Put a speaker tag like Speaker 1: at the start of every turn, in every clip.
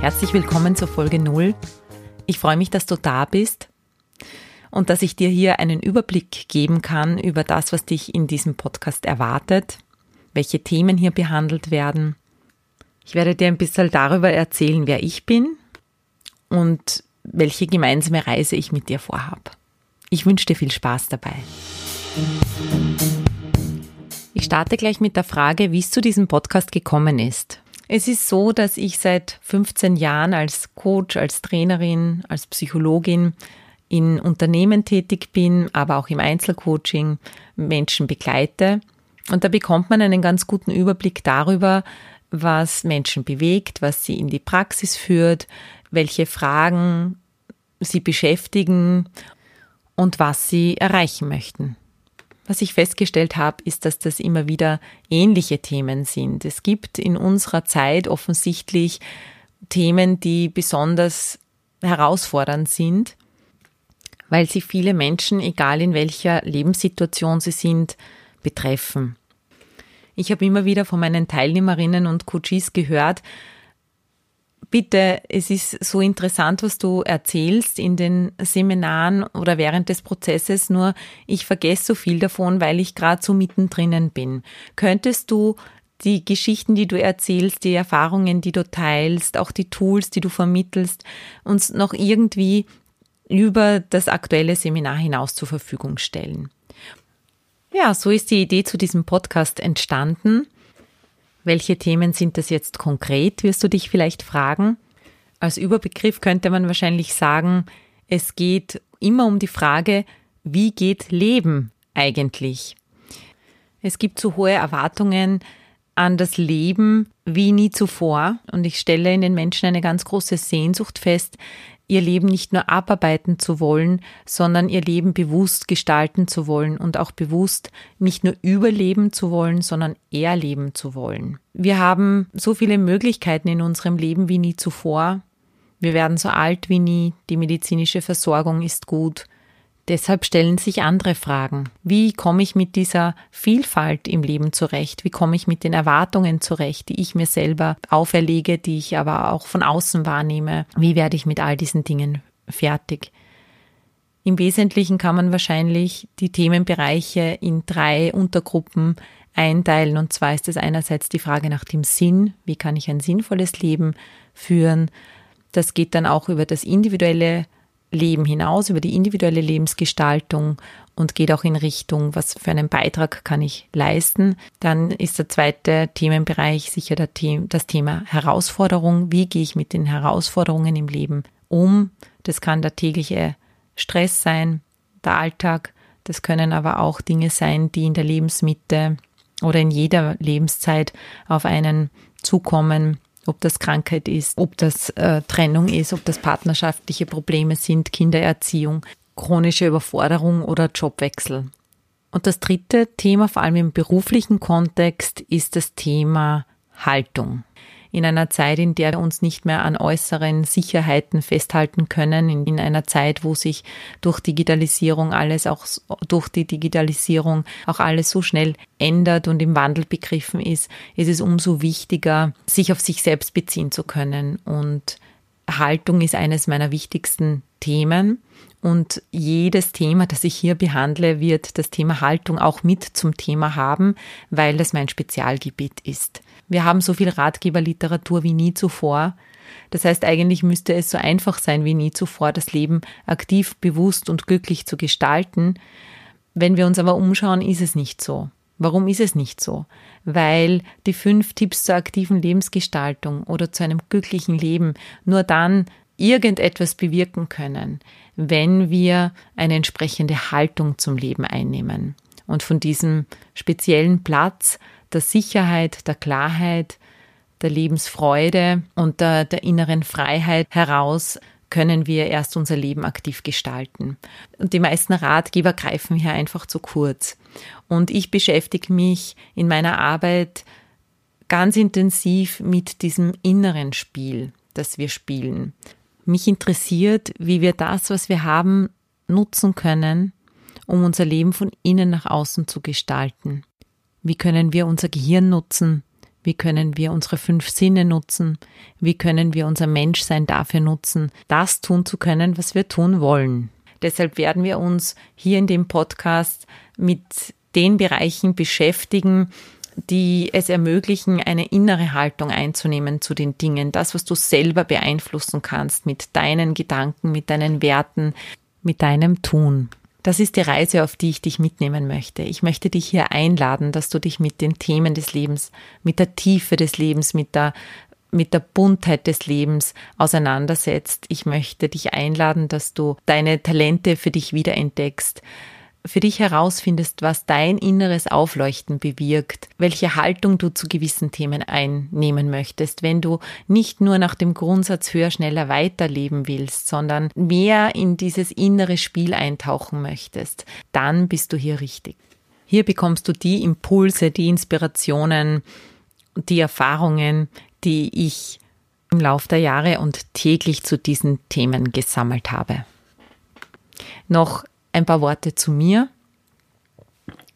Speaker 1: Herzlich willkommen zur Folge 0. Ich freue mich, dass du da bist und dass ich dir hier einen Überblick geben kann über das, was dich in diesem Podcast erwartet, welche Themen hier behandelt werden. Ich werde dir ein bisschen darüber erzählen, wer ich bin und welche gemeinsame Reise ich mit dir vorhabe. Ich wünsche dir viel Spaß dabei. Ich starte gleich mit der Frage, wie es zu diesem Podcast gekommen ist. Es ist so, dass ich seit 15 Jahren als Coach, als Trainerin, als Psychologin in Unternehmen tätig bin, aber auch im Einzelcoaching Menschen begleite. Und da bekommt man einen ganz guten Überblick darüber, was Menschen bewegt, was sie in die Praxis führt, welche Fragen sie beschäftigen und was sie erreichen möchten. Was ich festgestellt habe, ist, dass das immer wieder ähnliche Themen sind. Es gibt in unserer Zeit offensichtlich Themen, die besonders herausfordernd sind, weil sie viele Menschen, egal in welcher Lebenssituation sie sind, betreffen. Ich habe immer wieder von meinen Teilnehmerinnen und Coaches gehört, bitte, es ist so interessant, was du erzählst in den Seminaren oder während des Prozesses, nur ich vergesse so viel davon, weil ich gerade so mittendrin bin. Könntest du die Geschichten, die du erzählst, die Erfahrungen, die du teilst, auch die Tools, die du vermittelst, uns noch irgendwie über das aktuelle Seminar hinaus zur Verfügung stellen. Ja, so ist die Idee zu diesem Podcast entstanden. Welche Themen sind das jetzt konkret, wirst du dich vielleicht fragen. Als Überbegriff könnte man wahrscheinlich sagen, es geht immer um die Frage, wie geht Leben eigentlich? Es gibt so hohe Erwartungen an das Leben wie nie zuvor und ich stelle in den Menschen eine ganz große Sehnsucht fest, ihr Leben nicht nur abarbeiten zu wollen, sondern ihr Leben bewusst gestalten zu wollen und auch bewusst nicht nur überleben zu wollen, sondern erleben zu wollen. Wir haben so viele Möglichkeiten in unserem Leben wie nie zuvor. Wir werden so alt wie nie, die medizinische Versorgung ist gut, Deshalb stellen sich andere Fragen. Wie komme ich mit dieser Vielfalt im Leben zurecht? Wie komme ich mit den Erwartungen zurecht, die ich mir selber auferlege, die ich aber auch von außen wahrnehme? Wie werde ich mit all diesen Dingen fertig? Im Wesentlichen kann man wahrscheinlich die Themenbereiche in drei Untergruppen einteilen. Und zwar ist es einerseits die Frage nach dem Sinn. Wie kann ich ein sinnvolles Leben führen? Das geht dann auch über das individuelle Leben hinaus, über die individuelle Lebensgestaltung und geht auch in Richtung, was für einen Beitrag kann ich leisten. Dann ist der zweite Themenbereich sicher das Thema Herausforderung. Wie gehe ich mit den Herausforderungen im Leben um? Das kann der tägliche Stress sein, der Alltag. Das können aber auch Dinge sein, die in der Lebensmitte oder in jeder Lebenszeit auf einen zukommen ob das Krankheit ist, ob das äh, Trennung ist, ob das partnerschaftliche Probleme sind, Kindererziehung, chronische Überforderung oder Jobwechsel. Und das dritte Thema, vor allem im beruflichen Kontext, ist das Thema Haltung in einer Zeit, in der wir uns nicht mehr an äußeren Sicherheiten festhalten können, in, in, einer Zeit, wo sich durch Digitalisierung alles auch durch die Digitalisierung auch alles so schnell ändert und im Wandel begriffen ist, ist es umso wichtiger, sich auf sich selbst beziehen zu können. Und Haltung ist eines meiner wichtigsten Themen. Und jedes Thema, das ich hier behandle, wird das Thema Haltung auch mit zum Thema haben, weil das mein Spezialgebiet ist. Wir haben so viel Ratgeberliteratur wie nie zuvor. Das heißt, eigentlich müsste es so einfach sein wie nie zuvor, das Leben aktiv, bewusst und glücklich zu gestalten. Wenn wir uns aber umschauen, ist es nicht so. Warum ist es nicht so? Weil die fünf Tipps zur aktiven Lebensgestaltung oder zu einem glücklichen Leben nur dann irgendetwas bewirken können, wenn wir eine entsprechende Haltung zum Leben einnehmen. Und von diesem speziellen Platz der Sicherheit, der Klarheit, der Lebensfreude und der, der inneren Freiheit heraus können wir erst unser Leben aktiv gestalten. Und die meisten Ratgeber greifen hier einfach zu kurz. Und ich beschäftige mich in meiner Arbeit ganz intensiv mit diesem inneren Spiel, das wir spielen. Mich interessiert, wie wir das, was wir haben, nutzen können, um unser Leben von innen nach außen zu gestalten. Wie können wir unser Gehirn nutzen? Wie können wir unsere fünf Sinne nutzen? Wie können wir unser Menschsein dafür nutzen, das tun zu können, was wir tun wollen? Deshalb werden wir uns hier in dem Podcast mit den Bereichen beschäftigen, die es ermöglichen, eine innere Haltung einzunehmen zu den Dingen. Das, was du selber beeinflussen kannst mit deinen Gedanken, mit deinen Werten, mit deinem Tun. Das ist die Reise, auf die ich dich mitnehmen möchte. Ich möchte dich hier einladen, dass du dich mit den Themen des Lebens, mit der Tiefe des Lebens, mit der mit der Buntheit des Lebens auseinandersetzt. Ich möchte dich einladen, dass du deine Talente für dich wiederentdeckst, für dich herausfindest, was dein inneres Aufleuchten bewirkt, welche Haltung du zu gewissen Themen einnehmen möchtest, wenn du nicht nur nach dem Grundsatz höher, schneller weiterleben willst, sondern mehr in dieses innere Spiel eintauchen möchtest, dann bist du hier richtig. Hier bekommst du die Impulse, die Inspirationen, die Erfahrungen, die ich im Lauf der Jahre und täglich zu diesen Themen gesammelt habe. Noch ein paar Worte zu mir.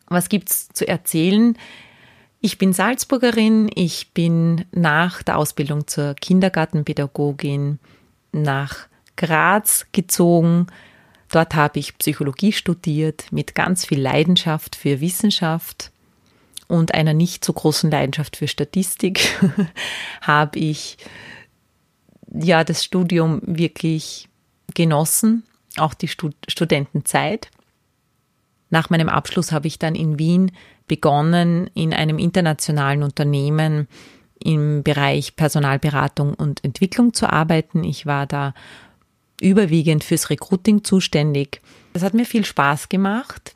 Speaker 1: Was gibt's zu erzählen? Ich bin Salzburgerin. Ich bin nach der Ausbildung zur Kindergartenpädagogin nach Graz gezogen. Dort habe ich Psychologie studiert mit ganz viel Leidenschaft für Wissenschaft und einer nicht so großen Leidenschaft für Statistik habe ich ja das Studium wirklich genossen auch die Stud Studentenzeit. Nach meinem Abschluss habe ich dann in Wien begonnen, in einem internationalen Unternehmen im Bereich Personalberatung und Entwicklung zu arbeiten. Ich war da überwiegend fürs Recruiting zuständig. Das hat mir viel Spaß gemacht.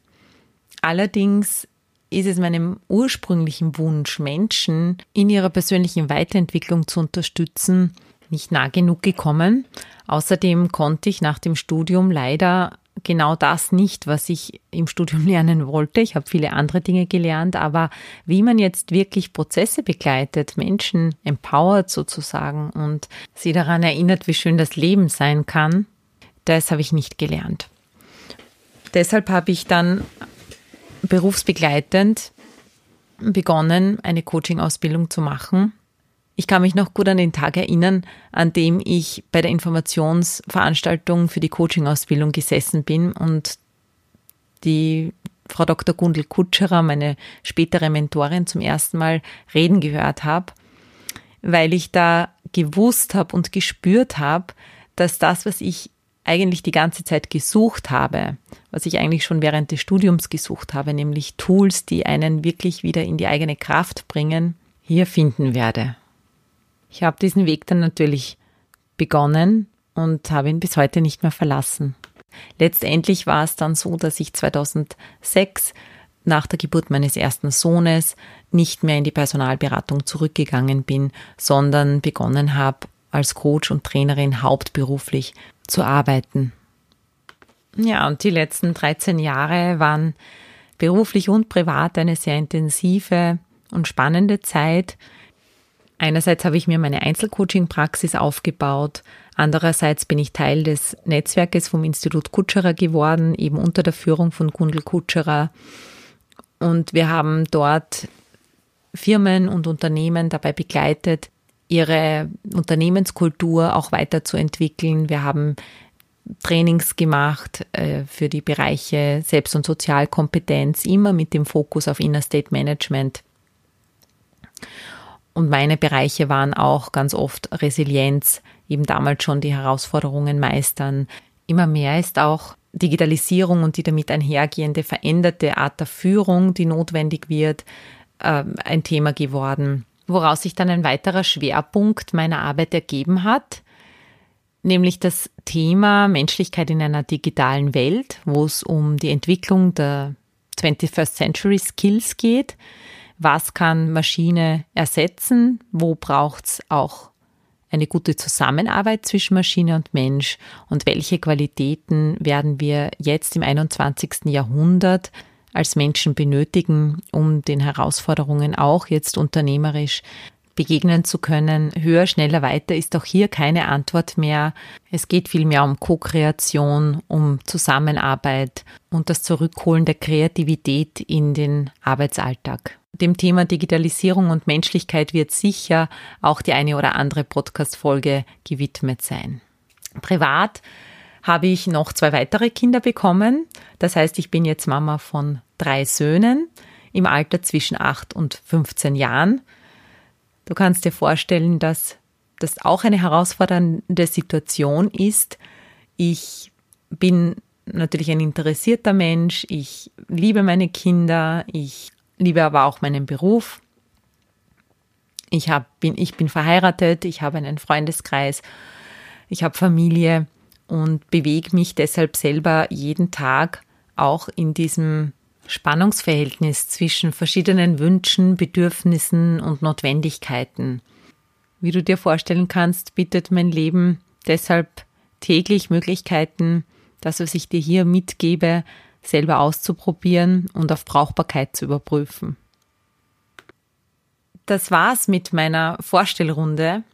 Speaker 1: Allerdings ist es meinem ursprünglichen Wunsch, Menschen in ihrer persönlichen Weiterentwicklung zu unterstützen, nicht nah genug gekommen. Außerdem konnte ich nach dem Studium leider genau das nicht, was ich im Studium lernen wollte. Ich habe viele andere Dinge gelernt, aber wie man jetzt wirklich Prozesse begleitet, Menschen empowert sozusagen und sie daran erinnert, wie schön das Leben sein kann, das habe ich nicht gelernt. Deshalb habe ich dann berufsbegleitend begonnen, eine Coaching-Ausbildung zu machen ich kann mich noch gut an den Tag erinnern, an dem ich bei der Informationsveranstaltung für die Coaching-Ausbildung gesessen bin und die Frau Dr. Gundel Kutscherer, meine spätere Mentorin, zum ersten Mal reden gehört habe, weil ich da gewusst habe und gespürt habe, dass das, was ich eigentlich die ganze Zeit gesucht habe, was ich eigentlich schon während des Studiums gesucht habe, nämlich Tools, die einen wirklich wieder in die eigene Kraft bringen, hier finden werde. Ich habe diesen Weg dann natürlich begonnen und habe ihn bis heute nicht mehr verlassen. Letztendlich war es dann so, dass ich 2006 nach der Geburt meines ersten Sohnes nicht mehr in die Personalberatung zurückgegangen bin, sondern begonnen habe, als Coach und Trainerin hauptberuflich zu arbeiten. Ja, und die letzten 13 Jahre waren beruflich und privat eine sehr intensive und spannende Zeit. Einerseits habe ich mir meine Einzelcoaching-Praxis aufgebaut, andererseits bin ich Teil des Netzwerkes vom Institut Kutscherer geworden, eben unter der Führung von Gundel Kutscherer. Und wir haben dort Firmen und Unternehmen dabei begleitet, ihre Unternehmenskultur auch weiterzuentwickeln. Wir haben Trainings gemacht äh, für die Bereiche Selbst- und Sozialkompetenz, immer mit dem Fokus auf Inner State Management. Und meine Bereiche waren auch ganz oft Resilienz, eben damals schon die Herausforderungen meistern. Immer mehr ist auch Digitalisierung und die damit einhergehende veränderte Art der Führung, die notwendig wird, ähm, ein Thema geworden, woraus sich dann ein weiterer Schwerpunkt meiner Arbeit ergeben hat, nämlich das Thema Menschlichkeit in einer digitalen Welt, wo es um die Entwicklung der 21st Century Skills geht, was kann Maschine ersetzen, wo braucht es auch eine gute Zusammenarbeit zwischen Maschine und Mensch und welche Qualitäten werden wir jetzt im 21. Jahrhundert als Menschen benötigen, um den Herausforderungen auch jetzt unternehmerisch begegnen zu können. Höher, schneller, weiter ist auch hier keine Antwort mehr. Es geht vielmehr um Co-Kreation, um Zusammenarbeit und das Zurückholen der Kreativität in den Arbeitsalltag. Dem Thema Digitalisierung und Menschlichkeit wird sicher auch die eine oder andere Podcast-Folge gewidmet sein. Privat habe ich noch zwei weitere Kinder bekommen. Das heißt, ich bin jetzt Mama von drei Söhnen im Alter zwischen acht und 15 Jahren. Du kannst dir vorstellen, dass das auch eine herausfordernde Situation ist. Ich bin natürlich ein interessierter Mensch. Ich liebe meine Kinder. Ich liebe aber auch meinen Beruf. Ich, hab, bin, ich bin verheiratet. Ich habe einen Freundeskreis. Ich habe Familie und bewege mich deshalb selber jeden Tag auch in diesem Spannungsverhältnis zwischen verschiedenen Wünschen, Bedürfnissen und Notwendigkeiten. Wie du dir vorstellen kannst, bietet mein Leben deshalb täglich Möglichkeiten, das, was ich dir hier mitgebe, selber auszuprobieren und auf Brauchbarkeit zu überprüfen. Das war's mit meiner Vorstellrunde.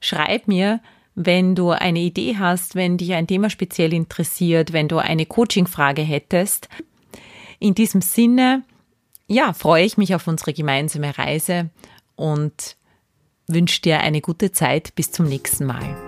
Speaker 1: Schreib mir, wenn du eine Idee hast, wenn dich ein Thema speziell interessiert, wenn du eine Coaching-Frage hättest. In diesem Sinne, ja, freue ich mich auf unsere gemeinsame Reise und wünsche dir eine gute Zeit. Bis zum nächsten Mal.